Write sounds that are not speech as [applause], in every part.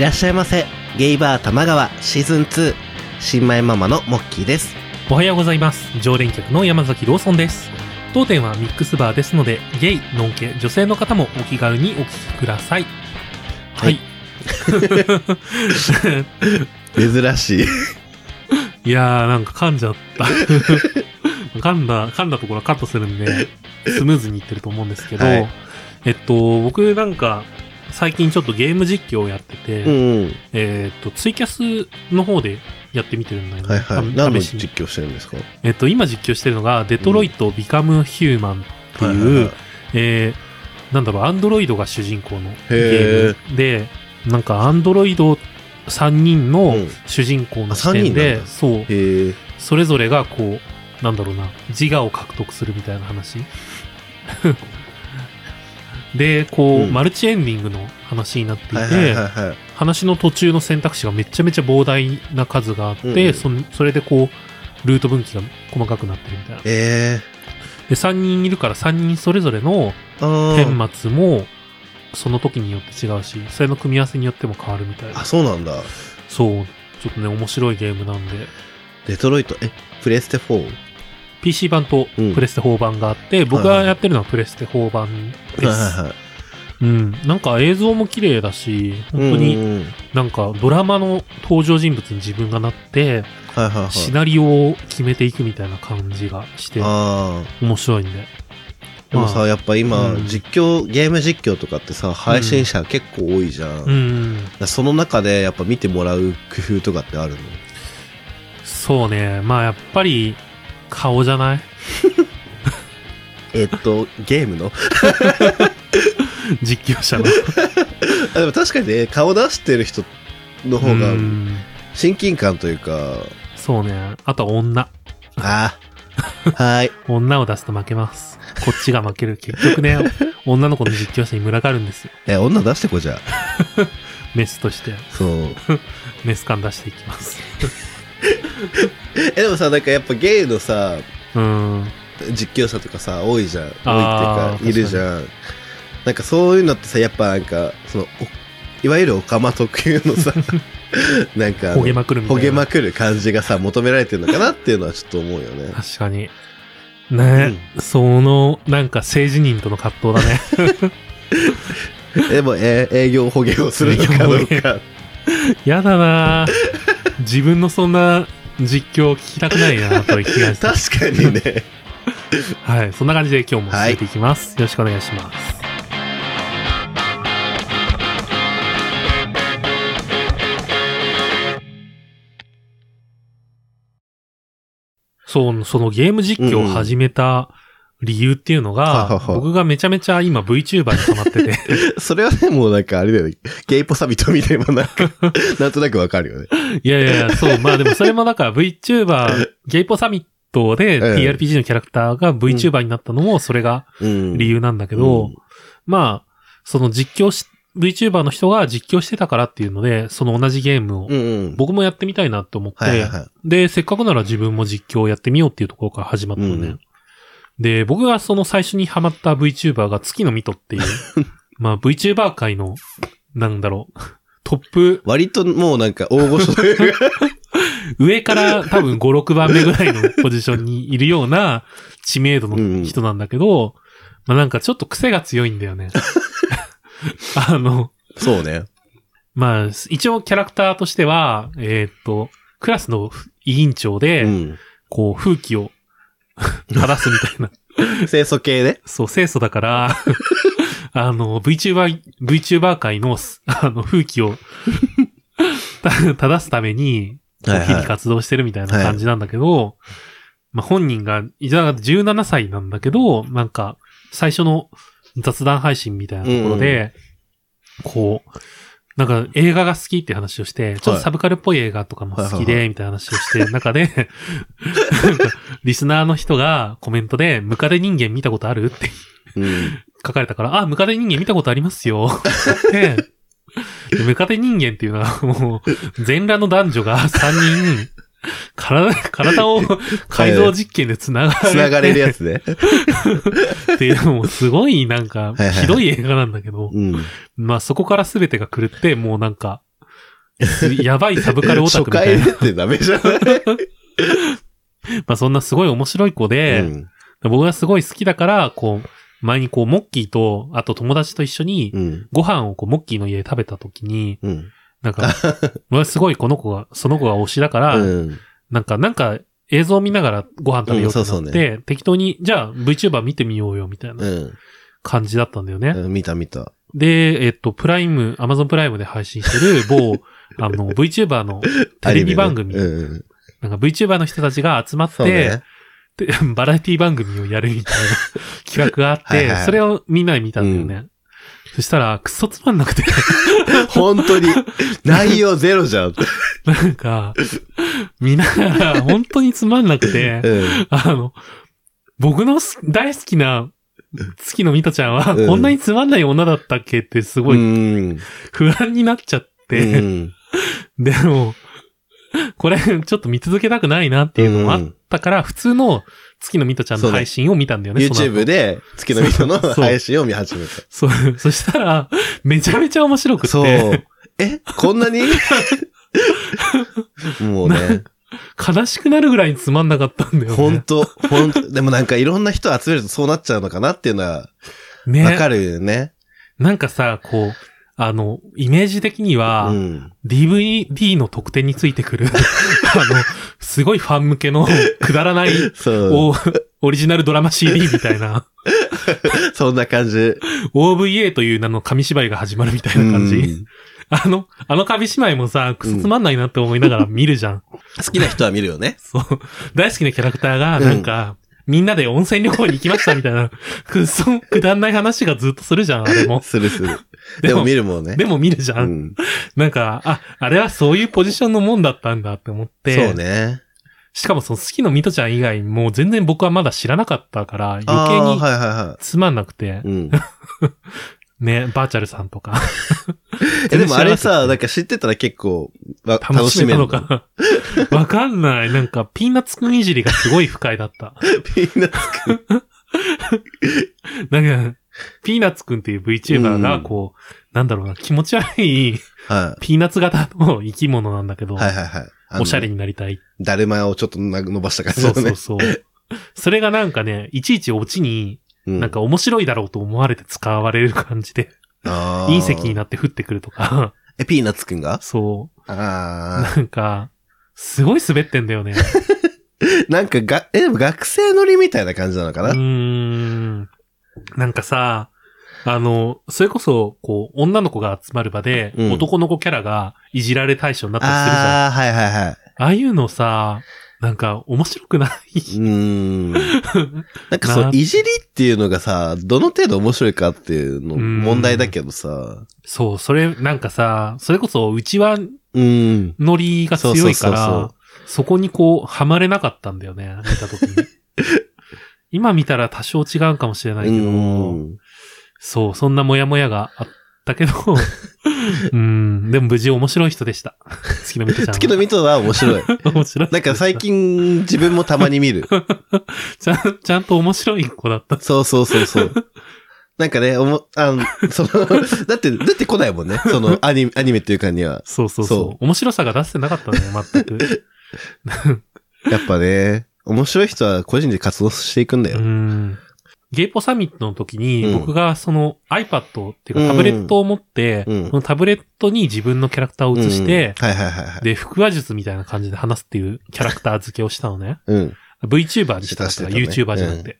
いらっしゃいませ。ゲイバー玉川シーズン2。新米ママのモッキーです。おはようございます。常連客の山崎ローソンです。当店はミックスバーですので、ゲイ、ノンケ、女性の方もお気軽にお聞きください。はい。珍しい。い、やー、なんか噛んじゃった。噛んだ、噛んだところはカットするんで、スムーズにいってると思うんですけど、はいえっと、僕なんか、最近ちょっとゲーム実況をやってて、うんうん。えっと、ツイキャスの方でやってみてるんだよね。はいはい。た何の実況してるんですか？えっと、今実況してるのが、デトロイト・ビカム・ヒューマンっていう、はいはいはいえー、なんだろう、アンドロイドが主人公のゲへームで、なんかアンドロイド3人のうん主人公の視点で、人なんだそう。それぞれがこう、なんだろうな、自我を獲得するみたいな話。で、こう、うんマルチエンディングの話になっていて、はいはいはいはい。話の途中の選択肢がめちゃめちゃ膨大な数があって、うんそんそれでこう、ルート分岐が細かくなってるみたいな。えで、3人いるから3人それぞれの顛末も、その時によって違うし、それの組み合わせによっても変わるみたいなあ、。そうなんだ。そう。ちょっとね、面白いゲームなんで、デトロイト、え、プレステ 4? PC 版とうんプレステ4版があって、僕がやってるのはプレステ4版です。はいはいはい。うん。なんか映像も綺麗だし、本当うんにうんうんなんかドラマの登場人物に自分がなって、はいはいはい。シナリオを決めていくみたいな感じがして、ああ。面白いんで。でもさ、まあやっぱ今、うん実況、ゲーム実況とかってさ、配信者結構多いじゃん。うん。だからその中でやっぱ見てもらう工夫とかってあるの？そうね。まあやっぱり、顔じゃない？えっと、ゲームの？実況者の。[laughs] あでも確かにね、顔出してる人の方がうん親近感というか、そうね。あとは女。ああ、はい。[laughs] 女を出すと負けます。こっちが負ける。結局ね、[laughs] 女の子の実況者に群がるんですよ。え、女出してこじゃあ。メスとして、そう。メス感出していきます。[laughs] え、でもさ、なんかやっぱゲイのさ、うん。実況者とかさ、多いじゃん。多いっていうか、いるじゃん。なんかそういうのってさ、やっぱなんか、その、おいわゆるオカマ特有のさ、[laughs] なんかあの、焦げまくるみたいな。焦げまくる感じがさ、求められてるのかなっていうのはちょっと思うよね。確かに。ね、その、なんか政治人との葛藤だね。[laughs] でも、え営業捕鯨をするのかどうか。やだなぁ自分のそんな実況を聞きたくないなという気がして。確かにね。[laughs] はい。そんな感じで今日も進めていきます。よろしくお願いします。そう、そのゲーム実況を始めた理由っていうのが、僕がめちゃめちゃ今 VTuber にハマってて、[laughs] それはね、もうなんかあれだよね。ゲイポサビト見ればなんか、[laughs] なんとなくわかるよね。いやいやいや、そう、まあでもそれもだから VTuber、ゲイポサミットでうん TRPG のキャラクターが VTuber になったのもそれがうん。理由なんだけど、うんまあ、その実況し、VTuber の人が実況してたからっていうので、その同じゲームをうんうん。僕もやってみたいなと思って。で、せっかくなら自分も実況をやってみようっていうところから始まったのね。うんで、僕がその最初にハマった VTuber が月のミトっていう、[laughs] まあ VTuber 界の、なんだろう、トップ、割ともうなんか大御所 [laughs] 上から多分5、6番目ぐらいのポジションにいるような知名度の人なんだけど、まあなんかちょっと癖が強いんだよね。[laughs] あの、そうね。まあ、一応キャラクターとしては、えーっと、クラスの委員長で、うん。こう、風紀を [laughs] 正すみたいな。清楚系ね。そう、清楚だから、[laughs] あの、VTuber、VTuber 界の、あの、風紀を [laughs] た正すために、日々活動してるみたいな感じなんだけど、まあ、本人が、いざ17歳なんだけど、なんか、最初の雑談配信みたいなところで、こう、なんか映画が好きって話をして、ちょっとサブカルっぽい映画とかも好きで、みたいな話をして、[laughs] 中で、リスナーの人がコメントで、ムカデ人間見たことあるってうん。書かれたから、あ、ムカデ人間見たことありますよ。ってでムカデ人間っていうのはもう、全裸の男女が3人、[laughs] 体、体を改造実験で繋がれて、繋がれるやつね。っていうのもすごいなんかはいはい、ひどい映画なんだけど、うん。まあそこから全てが狂って、もうなんか、[laughs] やばいサブカルオタ初クみたいな。回ってダメじゃない？[laughs] まあそんなすごい面白い子で、うん僕がすごい好きだから、こう、前にこう、モッキーと、あと友達と一緒に、うん。ご飯をこう、モッキーの家で食べた時に、うん。なんか、俺はすごいこの子が、その子が推しだから、うん。なんか、なんか、映像を見ながらご飯食べようってなって、うんそうそう適当に、じゃあ VTuber 見てみようよ、みたいなうん。感じだったんだよね。うん見た見た。で、えっと、プライム、アマゾンプライムで配信してる某、[laughs] あの、VTuber のテレビ番組、アニメねうんうん。なんか VTuber の人たちが集まって、そうね。でバラエティ番組をやるみたいな企画があって、はいはいそれをみんなで見たんだよね。そしたら、くっそつまんなくて、[laughs] 本当に、内容ゼロじゃん。なんか、見ながら、本当につまんなくて、うん。あの、僕のす大好きな月のミトちゃんは、うんこんなにつまんない女だったっけってすごういん。不安になっちゃっうて、ん。でも、これちょっと見続けたくないなっていうのもあったから、普通の月のミトちゃんの配信を見たんだよね。YouTube で月の人のそう配信を見始めた。そう、[laughs] そしたら、めちゃめちゃ面白くて。そう。え？こんなに？[laughs] もうね、悲しくなるぐらいつまんなかったんだよね。ほんと、ほんと、でもなんかいろんな人集めるとそうなっちゃうのかなっていうのはね。わかるよね。なんかさ、こう、あの、イメージ的には、うん。DVD の特典についてくる、[laughs] あの、すごいファン向けの [laughs] くだらないそう。オオリジナルドラマ CD みたいな、[laughs] そんな感じ。OVA という名の紙芝居が始まるみたいな感じ。うんあの、あの紙芝居もさ、くそつまんないなって思いながら見るじゃん。好きな人は見るよね。そう。大好きなキャラクターが、なんか、みんなで温泉旅行に行きましたみたいな、[laughs] くっそ、くだんない話がずっとするじゃん、あれも。するする。[laughs] でも見るもんね。でも見るじゃ。うんん。なんか、あ、あれはそういうポジションのもんだったんだって思って。そうね。しかもその好きのミトちゃん以外、もう全然僕はまだ知らなかったから、余計にはいはいはつまんなくてい。、うん。[laughs] ね、バーチャルさんとか、[laughs] え、でもあれさ、なんか知ってたら結構、わ楽楽しめるの？か。[laughs] わかんない。なんか、ピーナッツくんいじりがすごい不快だった。[laughs] ピーナッツなんか、ピーナッツくんっていう VTuber が、こう、なんだろうな、気持ち悪いはピーナッツ型の生き物なんだけど、い。はいはいはい。おしゃれになりたい。だるまをちょっと伸ばした感じそう。そうそう。それがなんかね、いちいちオチに、うなんか面白いだろうと思われて使われる感じで、隕石になって降ってくるとか、え、ピーナッツくんが？そう。あなんか、すごい滑ってんだよね。あ。[laughs] なんかが、え、でも学生乗りみたいな感じなのかな？うーん。なんかさ、あの、それこそ、こう、女の子が集まる場で、うん男の子キャラがいじられ対象になったりするじゃん。あああ、はいはいはい。あいうのさ、なんか面白くなうい。ーん。[laughs] なんかそなう、いじりっていうのがさ、どの程度面白いかっていうのうん問題だけどさ。そう、それ、なんかさ、それこそうちはうん。ノリが強いからそ、そこにこう、はまれなかったんだよね、見たときに。[laughs] 今見たら多少違うかもしれないうけど、ん。そう、そんなモヤモヤがあったけど、[laughs] うん、でも無事面白い人でした。月のみとちゃんは。月のミトは面白い。面白い。なんか最近自分もたまに見る。[laughs] ちゃん、ちゃんと面白い子だった。そうそうそうそう。[laughs] なんかね、おも、あの、その、だって、出てこないもんね。その、アニメ、アニメっていうかには。そうそうそう。そ面白さが出せてなかったね、全く。やっぱね、面白い人は個人で活動していくんだうよ。ん。ゲイポサミットの時に、うん僕がその iPad っていうかタブレットを持って、うんそのタブレットに自分のキャラクターを映して。で、腹話術みたいな感じで話すっていうキャラクター付けをしたのね。うん。VTuber にしたかったから、してたね YouTuber じゃなくて。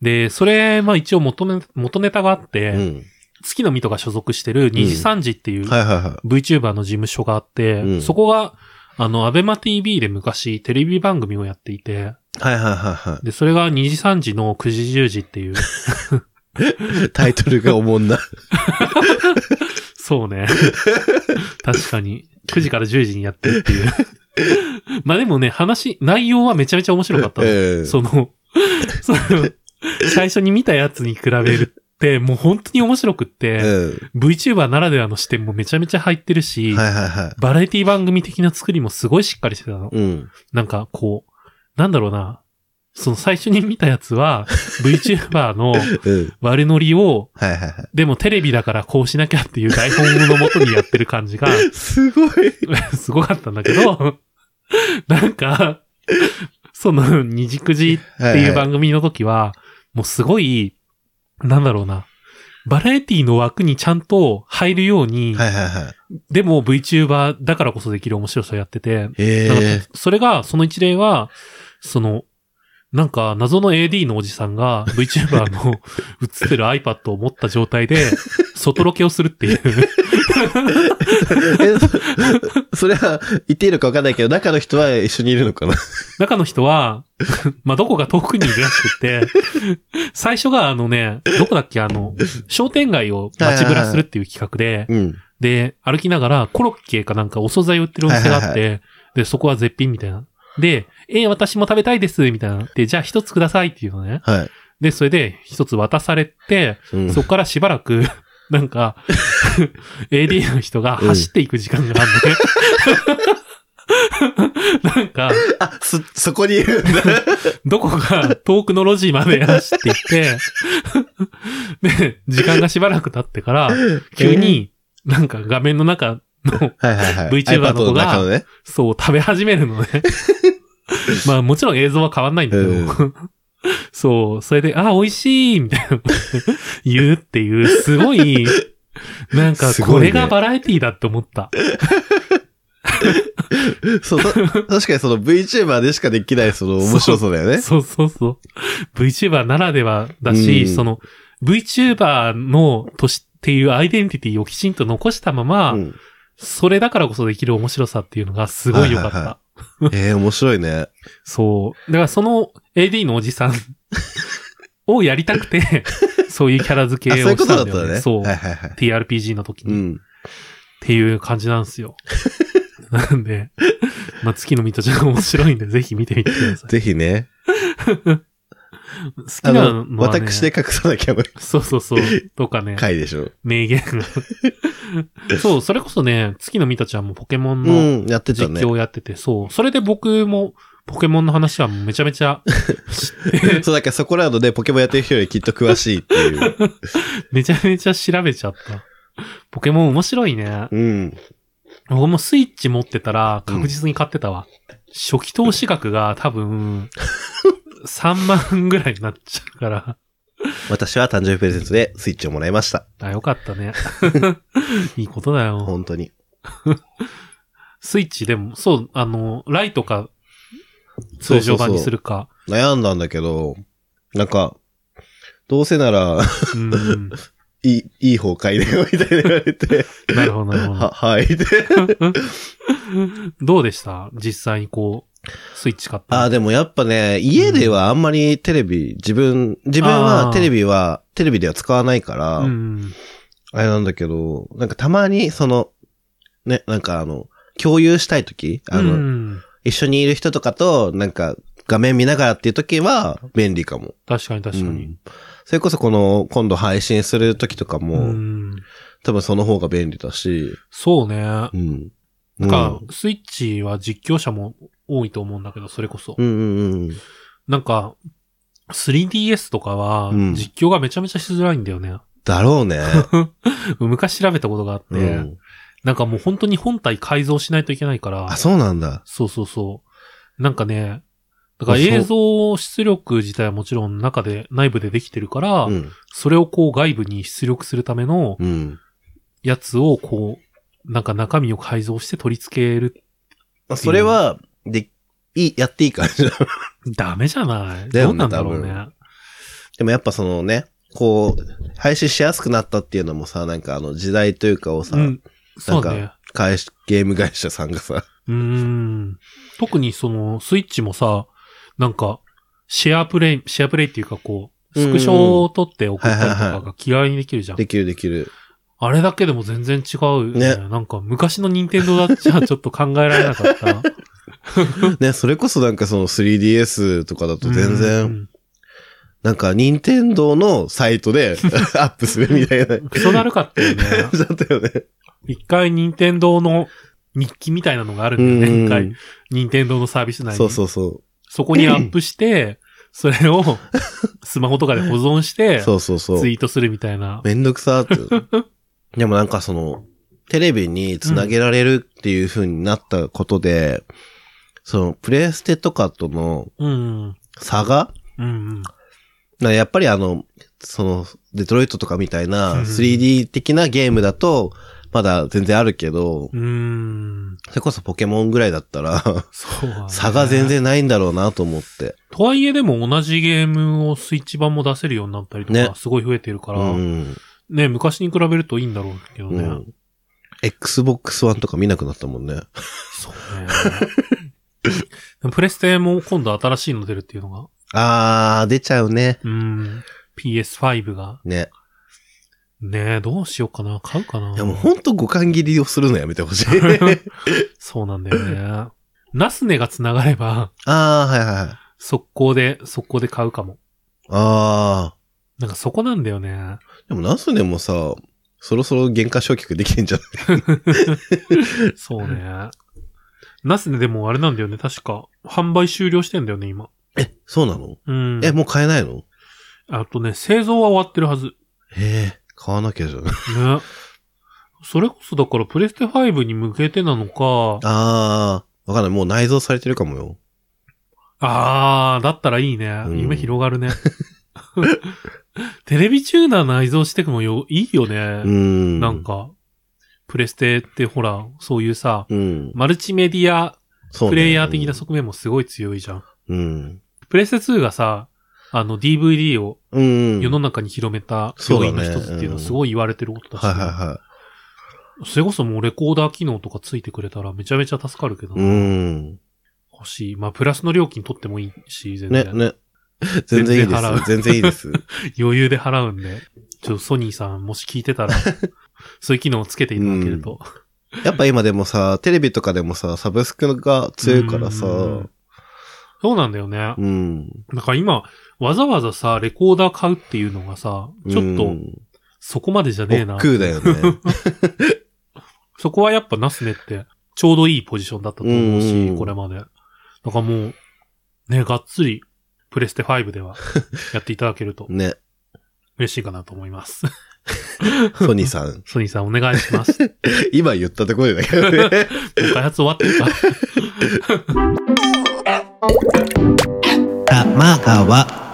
で、それ、まあ一応元ネ元ネタがあって、うん。月のミトが所属してる二次三次っていう。VTuber の事務所があって、うんそこが、あの、アベマ TV で昔テレビ番組をやっていて、はいはいはいはで、それが2時3時の9時10時っていう、い。[laughs] タイトルがおもんな。そうね。確かに。9時から10時にやってるっていう。まあでもね、話、内容はめちゃめちゃ面白かったの。ええその、その、最初に見たやつに比べるって、もう本当に面白くって、うん。VTuber ならではの視点もめちゃめちゃ入ってるし、はいはいはい。バラエティ番組的な作りもすごいしっかりしてたの。うん。なんかこう、なんだろうな。その最初に見たやつは、[laughs] VTuber のうん。悪ノリを、はいはいはでもテレビだからこうしなきゃっていう台本のもとにやってる感じが、い。すごい。[laughs] すごかったんだけど、なんか、その、二軸寺っていう番組の時は、もうすごい、なんだろうな、バラエティの枠にちゃんと入るように、はいはいはい。でも VTuber だからこそできる面白さをやってて、えか。それが、その一例は、その、なんか謎の AD のおじさんが VTuber の [laughs] 映ってる iPad を持った状態で、外ロケをするっていう。[laughs] え、そそれは言っていいのか分かんないけど、中の人は一緒にいるのかな？中の人は、まあ、どこか遠くにいるらしくて、最初があのね、どこだっけあの、商店街を街ぶらするっていう企画で、うん。で、歩きながらコロッケかなんかお惣菜売ってるお店があって、はいで、そこは絶品みたいな。で、えー私も食べたいです、みたいな。で、じゃあ一つくださいっていうのね。はい。で、それで一つ渡されて、うん。そこからしばらく、なんか、[laughs] AD の人が走っていく時間があるのね。[laughs] なんか、あ、そ、そこにいるんだ。[laughs] どこか遠くの路地まで走っていって、で、時間がしばらく経ってから、急に、なんか画面の中の、はいはいはい。VTuber の子が。そう、食べ始めるのね。まあもちろん映像は変わんないんだけど、う [laughs] そう、それで、あ、美味しいみたいな言うっていう、すごい、[laughs] なんかこれがバラエティだって思った。[laughs] そう、た確かにその VTuber でしかできないその面白さだよね。そうそうそう。VTuber ならではだし、うんその VTuber のとしっていうアイデンティティをきちんと残したまま、うん。それだからこそできる面白さっていうのがすごい良かった。はいはい [laughs] ええ面白いね。そう。だからその AD のおじさん [laughs] をやりたくて、[laughs] そういうキャラ付あ、けをしたんだよね。とだったね。そう。はいはいはい。TRPG の時に、っうん。ていう感じなんですよ。なんで、まあ、月のミトちゃん面白いんで、ぜひ見てみてください。ぜひね。好きあなのの、は、ね、私で隠さなきゃいそうそうそう。とかね。回でしょ。名言が。[laughs] そう、それこそね、月のミトちゃんもポケモンうのん、やってた実ね。況やってて、そう。それで僕もポケモンの話はめちゃめちゃ [laughs] そう、だからそこらのでポケモンやってる人よりきっと詳しいっていう。[laughs] めちゃめちゃ調べちゃった。ポケモン面白いね。うん。僕もスイッチ持ってたら確実に買ってたわ。初期投資額が多分、3万ぐらいになっちゃうから。私は誕生日プレゼントでスイッチをもらいました。あ、よかったね。[laughs] いいことだよ。本当に。スイッチでも、そう、あの、ライトか、通常版にするか。悩んだんだけど、なんか、どうせなら、うん。[laughs] いい、いい方買いだよ、みたいな言われて、なるほど、なるほは、ど。はい。で [laughs] どうでした？実際にこう、スイッチ買ったの。あ、でもやっぱね、家ではあんまりテレビ、自分、自分はテレビは、テレビでは使わないから、うん。あれなんだけど、なんかたまに、その、ね、なんかあの、共有したいとき、あの、うん。一緒にいる人とかと、なんか、画面見ながらっていうときは、便利かも。確かに確かにうん。それこそこの、今度配信するときとかうも、ん。多分その方が便利だし、そうね。うん。なんか、スイッチは実況者も多いと思うんだけど、それこそ。うんうんうん。なんか、3DS とかはうん、実況がめちゃめちゃしづらいんだよね。だろうね。[laughs] 昔調べたことがあって、うん。なんかもう本当に本体改造しないといけないからあ、、そうなんだ。そうそうそう。なんかね、だからあそう映像出力自体はもちろん中で、内部でできてるから、うん。それをこう外部に出力するためのうん。やつをこう、なんか中身を改造して取り付ける。あそれは、で、いい、やっていいからじゃんダメじゃないだよねどうなんだろうね。でもやっぱそのね、こう、配信しやすくなったっていうのもさ、なんかあの時代というかをさ、うん。なんか。会社、ゲーム会社さんがさ、うーん。特にその、スイッチもさ、なんか、シェアプレイ、シェアプレイっていうかこう、スクショを撮って送ったりとかが気軽にできるじゃん。できるできる。あれだけでも全然違うよね。ねなんか昔の任天堂だっちゃちょっと考えられなかった。ね、それこそなんかその 3DS とかだと全う然、ん。なんか任天堂のサイトで [laughs] アップするみたいな。クソだるかったよね。[laughs] だったよね。一回任天堂の日記みたいなのがあるんだよね。うん一回。任天堂のサービス内に。そうそうそそこにアップして、[laughs] それをスマホとかで保存して、そうそうそうツ。イートするみたいな。めんどくさーって。でもなんかその、テレビにつなげられるっていう風になったことで、その、プレイステとかとのうん。差が、うんうん。なやっぱりあの、その、デトロイトとかみたいうんな 3D 的なゲームだと、まだ全然あるけど、うーん。それこそポケモンぐらいだったら、そうだね差が全。然ないんだろうなと思って。とはいえでも同じゲームをスイッチ版も出せるようになったりとねか、すごい増えてるから、うん。ね、昔に比べるといいんだろうけどね。うん。Xbox One とか見なくなったもんね。そうね。[laughs] プレステも今度新しいの出るっていうのが、あー、出ちゃうね。うん。PS5 が。ね。ねえ、どうしようかな。買うかないやもうほんと五感切りをするのやめてほしい。[laughs] そうなんだよね。ナスネが繋がれば、あー、はいはいはい。速攻で、速攻で買うかも。あなんかそこなんだよね。ー。でもナスネもさ、そろそろ原価償却できてんじゃん。[laughs] そうね。ナスネでもあれなんだよね。確か、販売終了してんだよね、今。え、そうなの？うん。え、もう買えないの？あとね、製造は終わってるはず。えー、買わなきゃじゃん。[laughs] ね。それこそだからプレステ5に向けてなのか、あー、わかんない。もう内蔵されてるかもよ。あー、だったらいいね。うん夢広がるね。[laughs] テレビチューナー内蔵してくもよ、いいよね。うーん。なん。か、プレステってほら、そういうさ、うん。マルチメディア、プレイヤー的な側面もすごい強いじゃん。うん。プレステ2がさ、あの DVD をうん。世の中に広めた要因の一つっていうのはすごい言われてることだし、はいはいはそれこそもうレコーダー機能とかついてくれたらめちゃめちゃ助かるけど、い。うん。欲しい。まあ、プラスの料金取ってもいいし、全ね、然。ね。全然いいです。全然いいです。[laughs] 余裕で払うんで。ちょ、ソニーさん、もし聞いてたら、そういう機能をつけていただけると。やっぱ今でもさ、テレビとかでもさ、サブスクが強いからさ、うんそうなんだよね。うん。だから今、わざわざさ、レコーダー買うっていうのがさ、ちょっと、うんそこまでじゃねえな。億劫だよね。[laughs] そこはやっぱナスネって、ちょうどいいポジションだったと思うし、うんこれまで。だからもう、ね、がっつり、プレステ5では、やっていただけると [laughs] ね。嬉しいかなと思います。[laughs] ソニーさん。[laughs] ソニーさんお願いします。も [laughs] 今言ったところだけどね。う開発終わってるか玉川。